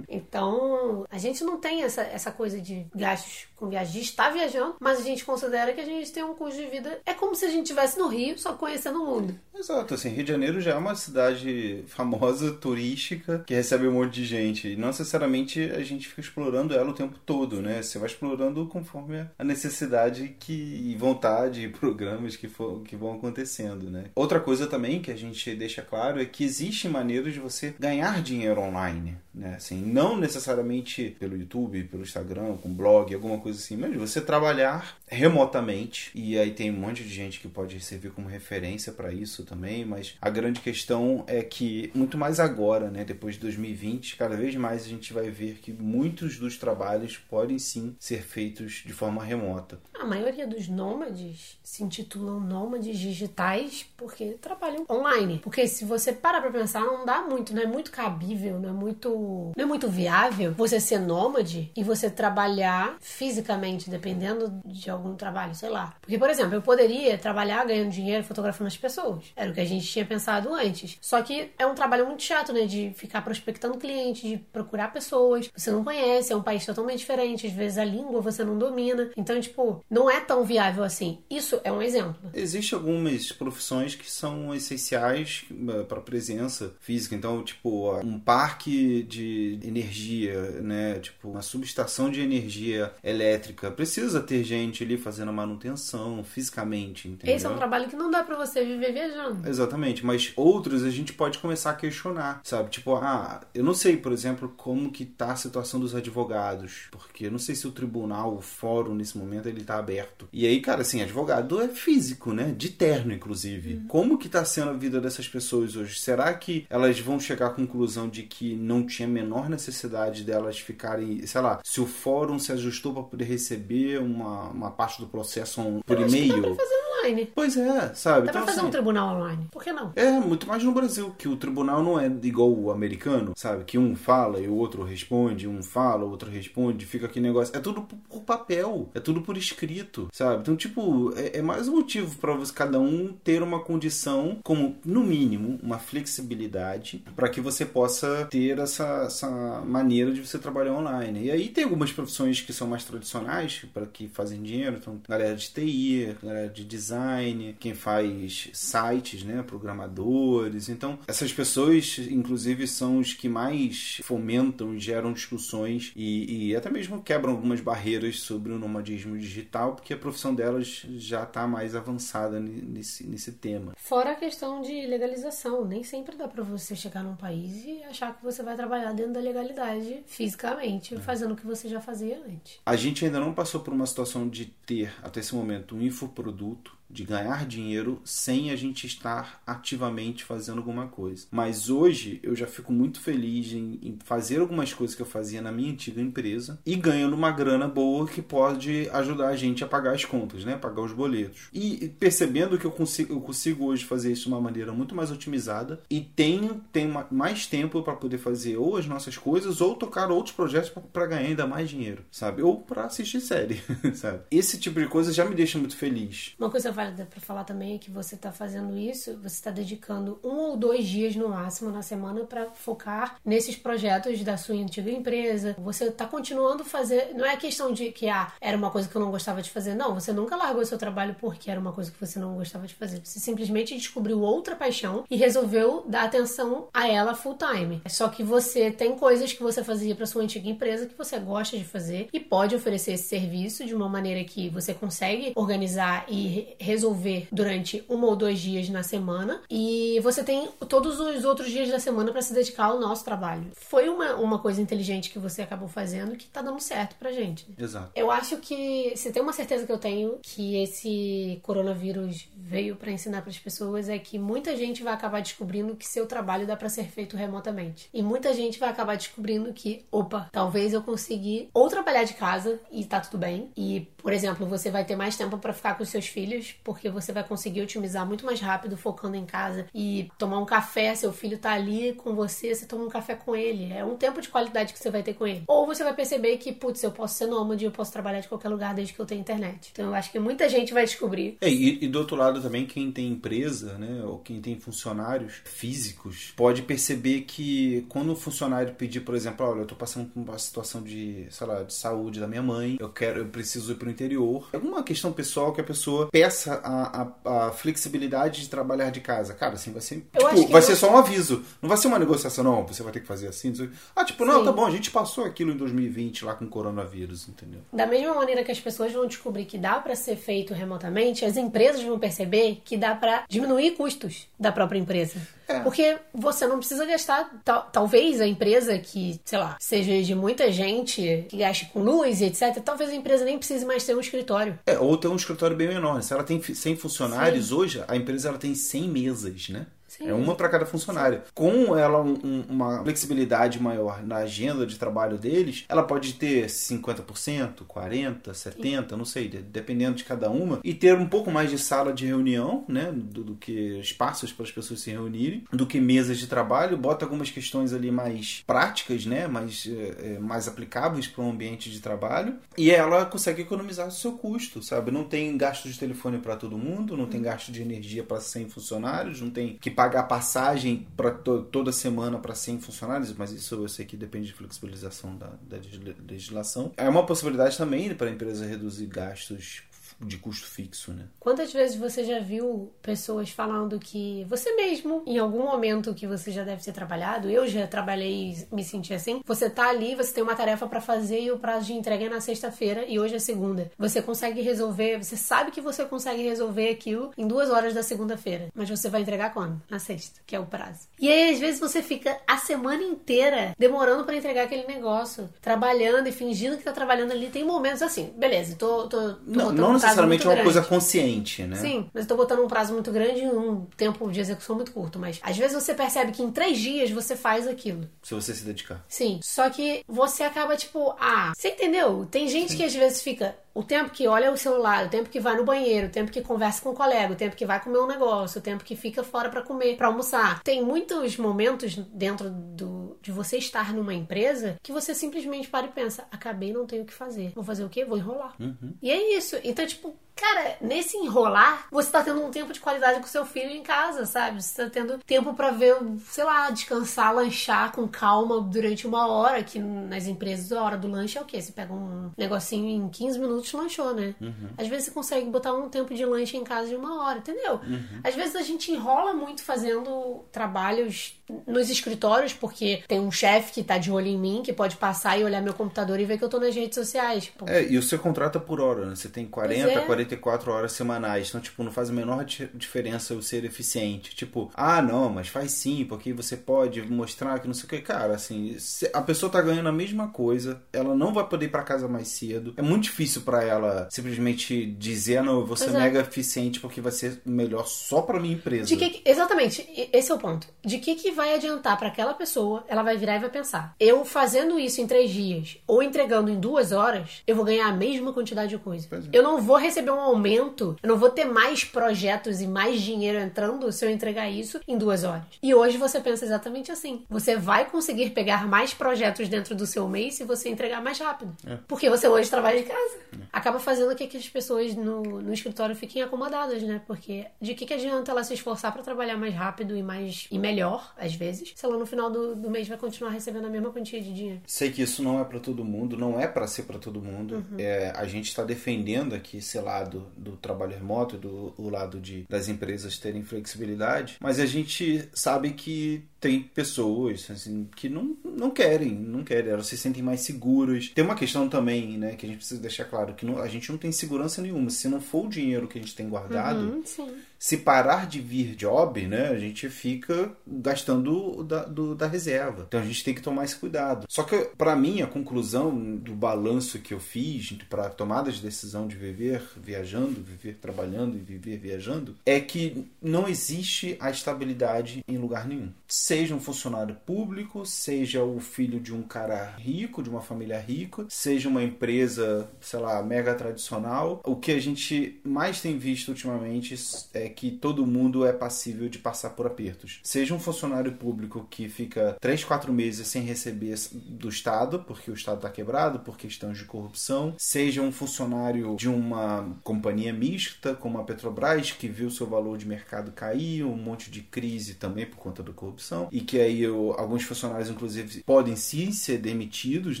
Então, a gente não tem essa, essa coisa de gastos com viagem. Gente está viajando, mas a gente considera que a gente tem um custo de vida. É como se a gente estivesse no Rio, só conhecendo o mundo. Exato, assim, Rio de Janeiro já é uma cidade famosa, turística, que recebe um monte de gente. E não necessariamente a gente fica explorando ela o tempo todo, né? Você vai explorando conforme a necessidade que, e vontade e programas que, for, que vão acontecendo, né? Outra coisa também que a gente deixa claro é que existem maneiras de você ganhar dinheiro online, né? Assim, não necessariamente pelo YouTube, pelo Instagram, com blog, alguma coisa assim, mas você trabalhar remotamente e aí tem um monte de gente que pode servir como referência para isso também, mas a grande questão é que muito mais agora, né, depois de 2020, cada vez mais a gente vai ver que muitos dos trabalhos podem sim ser feitos de forma remota. A maioria dos nômades se intitulam nômades digitais porque trabalham online. Porque se você parar pra pensar, não dá muito, não é muito cabível, não é muito, não é muito viável você ser nômade e você trabalhar fisicamente, dependendo de algum trabalho, sei lá. Porque, por exemplo, eu poderia trabalhar ganhando dinheiro fotografando as pessoas. Era o que a gente tinha pensado antes. Só que é um trabalho muito chato, né? De ficar prospectando clientes, de procurar pessoas. Você não conhece, é um país totalmente diferente. Às vezes a língua você não domina. Então, tipo, não é tão viável assim. Isso é um exemplo. Existem algumas profissões que são essenciais para a presença física. Então, tipo, um parque de energia, né? Tipo, uma subestação de energia elétrica precisa ter gente ali fazendo a manutenção fisicamente, entendeu? Esse é um trabalho que não dá pra você viver viajando. Exatamente, mas outros a gente pode começar a questionar, sabe? Tipo, ah, eu não sei, por exemplo, como que tá a situação dos advogados, porque eu não sei se o tribunal, o fórum nesse momento, ele tá aberto. E aí, cara, assim, advogado é físico, né? De terno, inclusive. Como que tá sendo a vida dessas pessoas hoje? Será que elas vão chegar à conclusão de que não tinha menor necessidade delas ficarem, sei lá, se o fórum se ajustou para poder receber uma, uma parte do processo on- por e-mail? online. Pois é, sabe? Dá pra fazer assim, um tribunal online. Por que não? é, muito mais no Brasil, que o tribunal não é igual o americano, sabe? Que um fala e o outro responde, um fala, o outro responde, fica aquele negócio. É tudo por- por papel, é tudo por escrito, sabe? Então, tipo, é, é mais um motivo para você cada um ter uma condição, como, no mínimo, uma flexibilidade para que você possa ter essa, essa maneira de você trabalhar online. E aí tem algumas profissões que são mais tradicionais, para que fazem dinheiro, então, galera de TI, galera de design, quem faz sites, né, programadores. Então, essas pessoas, inclusive, são os que mais fomentam e geram discussões e, e até mesmo quebram algumas barreiras sobre o nomadismo digital, porque a profissão delas já está mais avançada nesse, nesse tema. Fora a questão de legalização. Nem sempre dá pra você chegar num país e achar que você vai trabalhar dentro da legalidade fisicamente, fazendo o que você já fazia antes. A gente ainda não passou por uma situação de ter, até esse momento, um infoproduto, de ganhar dinheiro sem a gente estar ativamente fazendo alguma coisa. Mas hoje eu já fico muito feliz em, em fazer algumas coisas que eu fazia na minha antiga empresa e ganhando uma grana boa que pode ajudar a gente a pagar as contas, né? Pagar os boletos. E percebendo que eu consigo, eu consigo hoje fazer isso de uma maneira muito mais otimizada e tenho, tenho ma- mais tempo para poder fazer ou as nossas coisas ou tocar outros projetos para ganhar ainda mais dinheiro, sabe? Ou para assistir série, sabe? Esse tipo de coisa já me deixa muito feliz. Uma coisa válida pra falar também é que você tá fazendo isso, você tá dedicando um ou dois dias no máximo na semana pra focar nesses projetos da sua antiga empresa. Você tá continuando fazer. Não é questão de que ah, era uma coisa que eu não gostava de fazer. Não, você nunca largou seu trabalho porque era uma coisa que você não gostava de fazer. Você simplesmente descobriu outra paixão e resolveu dar atenção a ela full time. Só que você tem coisas que você fazia pra sua antiga empresa que você gosta de fazer e pode oferecer esse serviço de uma maneira que você consegue organizar e resolver durante um ou dois dias na semana e você tem todos os outros dias da semana pra se dedicar ao nosso trabalho. Foi uma, uma coisa inteligente que você acabou fazendo que tá dando certo pra gente. né? Exato. Eu acho que se tem uma certeza que eu tenho que esse coronavírus veio pra ensinar pras pessoas é que muita gente vai acabar descobrindo que seu trabalho dá pra ser feito remotamente. E muita gente vai acabar descobrindo que, opa, talvez eu consegui ou trabalhar de casa e tá tudo bem. E, por exemplo, você vai ter mais tempo pra ficar com seus filhos, porque você vai conseguir otimizar muito mais rápido focando em casa e tomar um café, seu filho tá ali com você, você toma um café com ele. É um tempo de qualidade que você vai ter com ele. Ou você vai perceber que, putz, eu posso ser nômade, eu posso trabalhar de qualquer lugar desde que eu tenha internet. Então eu acho que muita gente vai descobrir. É, e, e do outro lado também, quem tem empresa, né, ou quem tem funcionários físicos, pode perceber que quando o funcionário pedir, por exemplo, olha, eu tô passando por uma situação de, sei lá, de saúde da minha mãe, eu quero, eu preciso ir pro interior. Alguma questão pessoal que a pessoa peça a, a, a flexibilidade de trabalhar de casa. Cara, assim, vai ser, tipo, vai ser só um aviso. Não vai ser uma negociação, não, você vai ter que fazer assim. Ah, tipo, não, Sim. tá bom, a gente passou aquilo em 2020 lá com o coronavírus, entendeu? Da mesma maneira que as pessoas vão descobrir que dá pra ser feito remotamente, as empresas vão perceber que dá pra diminuir custos da própria empresa. É. Porque você não precisa gastar, tal- talvez a empresa que, sei lá, seja de muita gente, que gaste com luz e etc, talvez a empresa nem precise mais ter um escritório. É, ou tem um escritório bem menor. Se ela tem 100 funcionários, hoje a empresa ela tem 100 mesas, né? Sim. É uma para cada funcionário. Com ela um- um- uma flexibilidade maior na agenda de trabalho deles, ela pode ter 50%, 40%, 70%, não sei, de- dependendo de cada uma, e ter um pouco mais de sala de reunião, né? Do, do que espaços para as pessoas se reunirem, do que mesas de trabalho. Bota algumas questões ali mais práticas, né? Mais, é, é, mais aplicáveis para um ambiente de trabalho. E ela consegue economizar o seu custo, sabe? Não tem gasto de telefone para todo mundo, não tem gasto de energia para 100 funcionários, não tem que pagar passagem para toda semana para 100 funcionários, mas isso eu sei que depende de flexibilização da, da legisla- legislação. É uma possibilidade também para a empresa reduzir gastos de custo fixo, né? Quantas vezes você já viu pessoas falando que você mesmo, em algum momento que você já deve ter trabalhado, eu já trabalhei e me senti assim, você tá ali, você tem uma tarefa pra fazer e o prazo de entrega é na sexta-feira e hoje é segunda. Você consegue resolver, você sabe que você consegue resolver aquilo em duas horas da segunda-feira, mas você vai entregar quando? Na sexta, que é o prazo. E aí, às vezes, você fica a semana inteira demorando pra entregar aquele negócio, trabalhando e fingindo que tá trabalhando ali. Tem momentos assim, beleza, tô, tô, tô Não, não necessariamente é uma coisa grande. consciente, né? Sim, mas eu tô botando um prazo muito grande e um tempo de execução muito curto. Mas às vezes você percebe que em três dias você faz aquilo. Se você se dedicar. Sim. Só que você acaba tipo, ah, você entendeu? Tem gente que às vezes fica. O tempo que olha o celular, o tempo que vai no banheiro, o tempo que conversa com o colega, o tempo que vai comer um negócio, o tempo que fica fora pra comer, pra almoçar. Tem muitos momentos dentro do, de você estar numa empresa que você simplesmente para e pensa: acabei, não tenho o que fazer. Vou fazer o quê? Vou enrolar. E é isso. Então, tipo, Cara, nesse enrolar, você tá tendo um tempo de qualidade com seu filho em casa, sabe? Você tá tendo tempo pra ver, sei lá, descansar, lanchar com calma durante uma hora, que nas empresas a hora do lanche é o quê? Você pega um negocinho em 15 minutos lanchou, né? Às vezes você consegue botar um tempo de lanche em casa de uma hora, entendeu? Às vezes a gente enrola muito fazendo trabalhos nos escritórios, porque tem um chefe que tá de olho em mim, que pode passar e olhar meu computador e ver que eu tô nas redes sociais. Tipo, É, e o seu contrato é por hora, né? Você tem 40, Pois é. 44 horas semanais. Então, tipo, não faz a menor di- diferença eu ser eficiente. Tipo, ah, não, mas faz sim, porque você pode mostrar que não sei o que. Cara, assim, a pessoa tá ganhando a mesma coisa, ela não vai poder ir pra casa mais cedo. É muito difícil pra ela simplesmente dizer, ah, não, eu vou ser é. mega eficiente porque vai ser melhor só pra minha empresa. Que, exatamente, esse é o ponto. De que que vai adiantar pra aquela pessoa? Ela vai virar e vai pensar: eu fazendo isso em três dias ou entregando em duas horas, eu vou ganhar a mesma quantidade de coisa. É. Eu não vou receber um aumento, eu não vou ter mais projetos e mais dinheiro entrando se eu entregar isso em duas horas. E hoje você pensa exatamente assim: você vai conseguir pegar mais projetos dentro do seu mês se você entregar mais rápido, porque você hoje trabalha de casa. Acaba fazendo com que as pessoas no, no escritório fiquem acomodadas, né? Porque de que, que adianta ela se esforçar pra trabalhar mais rápido e mais e melhor, às vezes, se ela no final do, do mês vai continuar recebendo a mesma quantia de dinheiro? Sei que isso não é pra todo mundo, não é pra ser pra todo mundo. Uhum. É, a gente está defendendo aqui esse lado do trabalho remoto, do o lado de das empresas terem flexibilidade, mas a gente sabe que tem pessoas assim que não, não querem, não querem, elas se sentem mais seguras. Tem uma questão também, né, que a gente precisa deixar claro que não- a gente não tem segurança nenhuma. Se não for o dinheiro que a gente tem guardado, Hum, sim. Se parar de vir job, né, a gente fica gastando da, do- da reserva. Então a gente tem que tomar esse cuidado. Só que, pra mim, a conclusão do balanço que eu fiz para tomada de decisão de viver viajando, viver trabalhando e viver viajando, é que não existe a estabilidade em lugar nenhum. Seja um funcionário público, seja o filho de um cara rico, de uma família rica, seja uma empresa, sei lá, mega tradicional. O que a gente mais tem visto ultimamente é que todo mundo é passível de passar por apertos. Seja um funcionário público que fica 3, 4 meses sem receber do Estado, porque o Estado está quebrado, por questões de corrupção, seja um funcionário de uma companhia mista, como a Petrobras, que viu seu valor de mercado cair, um monte de crise também por conta da corrupção, e que aí o- alguns funcionários, inclusive, podem sim ser demitidos,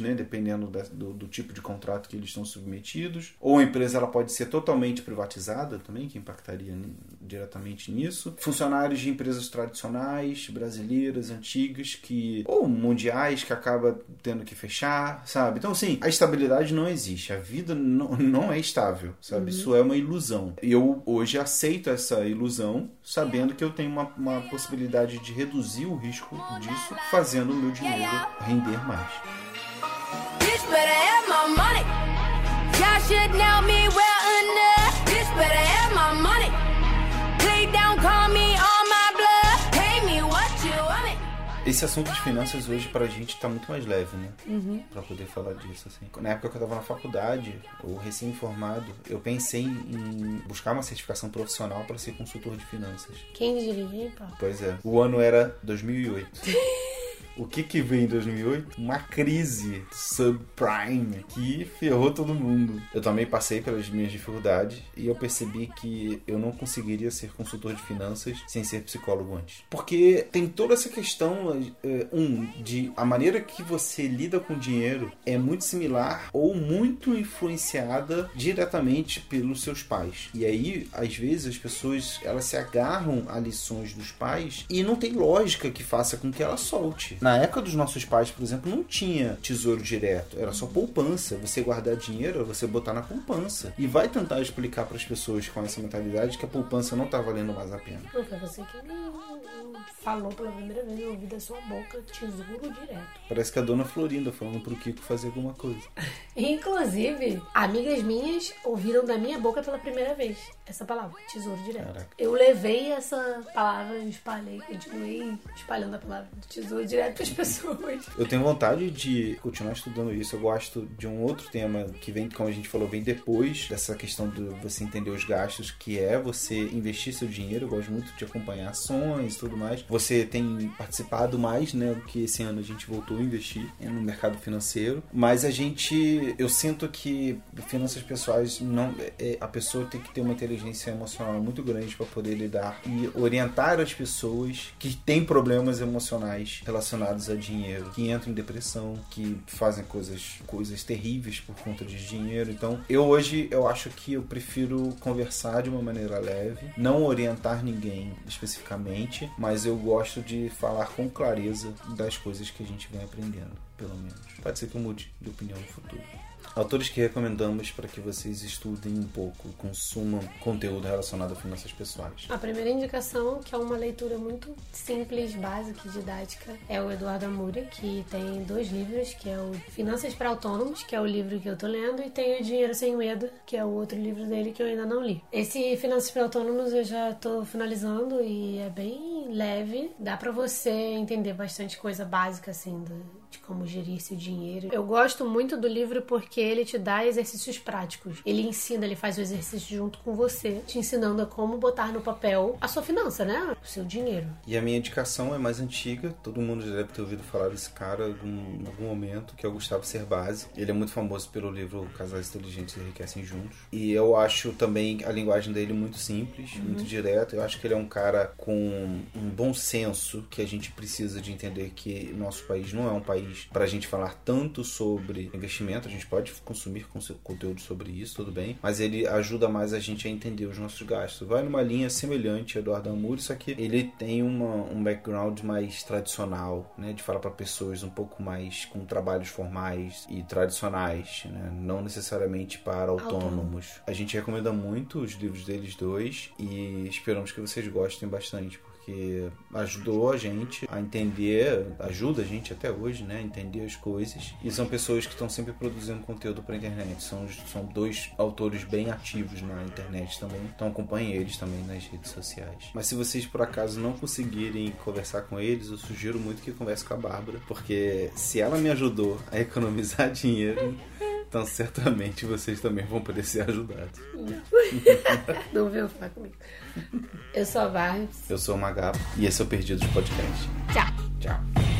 né, dependendo da- do, do tipo de contrato que eles estão submetidos, ou a empresa ela pode ser totalmente privatizada também, que impactaria diretamente nisso. Funcionários de empresas tradicionais, brasileiras, antigas, que ou mundiais, que acaba tendo que fechar, sabe? Então, assim, a estabilidade não existe. A vida não, não é estável, sabe? Isso é uma ilusão. Eu hoje aceito essa ilusão, sabendo que eu tenho uma, uma possibilidade de reduzir o risco disso, fazendo o meu dinheiro render mais. Bitch better have my money. Y'all should know me well Esse assunto de finanças hoje pra gente tá muito mais leve, né? Pra poder falar disso, assim. Na época que eu tava na faculdade, ou recém-formado, eu pensei em buscar uma certificação profissional pra ser consultor de finanças. Quem diria, pá? Pois é. O ano era 2008. O que que veio em 2008? Uma crise subprime que ferrou todo mundo. Eu também passei pelas minhas dificuldades e eu percebi que eu não conseguiria ser consultor de finanças sem ser psicólogo antes. Porque tem toda essa questão, eh, um, de a maneira que você lida com dinheiro é muito similar ou muito influenciada diretamente pelos seus pais. E aí, às vezes, as pessoas elas se agarram a lições dos pais e não tem lógica que faça com que ela solte. Na época dos nossos pais, por exemplo, não tinha tesouro direto, era só poupança. Você guardar dinheiro, você botar na poupança. E vai tentar explicar para as pessoas com essa mentalidade que a poupança não tá valendo mais a pena. Não foi você que me falou pela primeira vez no ouvido da sua boca tesouro direto. Parece que a dona Florinda falando pro Kiko fazer alguma coisa. Inclusive, amigas minhas ouviram da minha boca pela primeira vez essa palavra, tesouro direto. Caraca. Eu levei essa palavra espalhei, continuei espalhando a palavra tesouro direto para as pessoas. Eu tenho vontade de continuar estudando isso. Eu gosto de um outro tema que vem, como a gente falou, vem depois dessa questão de você entender os gastos, que é você investir seu dinheiro. Eu gosto muito de acompanhar ações e tudo mais. Você tem participado mais, né, que esse ano a gente voltou a investir no mercado financeiro. Mas a gente, eu sinto que finanças pessoais não, é, a pessoa tem que ter uma inteligência emocional muito grande para poder lidar e orientar as pessoas que têm problemas emocionais relacionados a dinheiro, que entram em depressão, que fazem coisas, coisas terríveis por conta de dinheiro. Então, eu hoje eu acho que eu prefiro conversar de uma maneira leve, não orientar ninguém especificamente, mas eu gosto de falar com clareza das coisas que a gente vem aprendendo, pelo menos. Pode ser que eu mude de opinião no futuro. Autores que recomendamos para que vocês estudem um pouco, consumam conteúdo relacionado a finanças pessoais. A primeira indicação, que é uma leitura muito simples, básica e didática, é o Eduardo Amuri, que tem dois livros, que é o Finanças para Autônomos, que é o livro que eu tô lendo, e tem o Dinheiro Sem Medo, que é o outro livro dele que eu ainda não li. Esse Finanças para Autônomos eu já tô finalizando e é bem leve, dá pra você entender bastante coisa básica, assim, do, de como gerir seu dinheiro. Eu gosto muito do livro porque ele te dá exercícios práticos. Ele ensina, ele faz o exercício junto com você, te ensinando a como botar no papel a sua finança, né? O seu dinheiro. E a minha indicação é mais antiga, todo mundo já deve ter ouvido falar desse cara em algum, momento, que é o Gustavo Cerbasi. Ele é muito famoso pelo livro Casais Inteligentes Enriquecem Juntos. E eu acho também a linguagem dele muito simples, muito direta. Eu acho que ele é um cara com um bom senso que a gente precisa de entender que nosso país não é um país para a gente falar tanto sobre investimento. A gente pode consumir conteúdo sobre isso, tudo bem, mas ele ajuda mais a gente a entender os nossos gastos. Vai numa linha semelhante a Eduardo Amuri, só que ele tem uma, um background mais tradicional, né, de falar para pessoas um pouco mais com trabalhos formais e tradicionais, né, não necessariamente para autônomos. A gente recomenda muito os livros deles dois e esperamos que vocês gostem bastante, porque ajudou a gente a entender, ajuda a gente até hoje, né, a entender as coisas. E são pessoas que estão sempre produzindo conteúdo para internet. São, são dois autores bem ativos na internet também. Então acompanhem eles também nas redes sociais. Mas se vocês por acaso não conseguirem conversar com eles, eu sugiro muito que converse com a Bárbara, porque se ela me ajudou a economizar dinheiro, então certamente vocês também vão poder ser ajudados. Não veio falar comigo. Eu sou a Barbs. Eu sou o Magapo e esse é o Perdidos Podcast. Tchau. Tchau.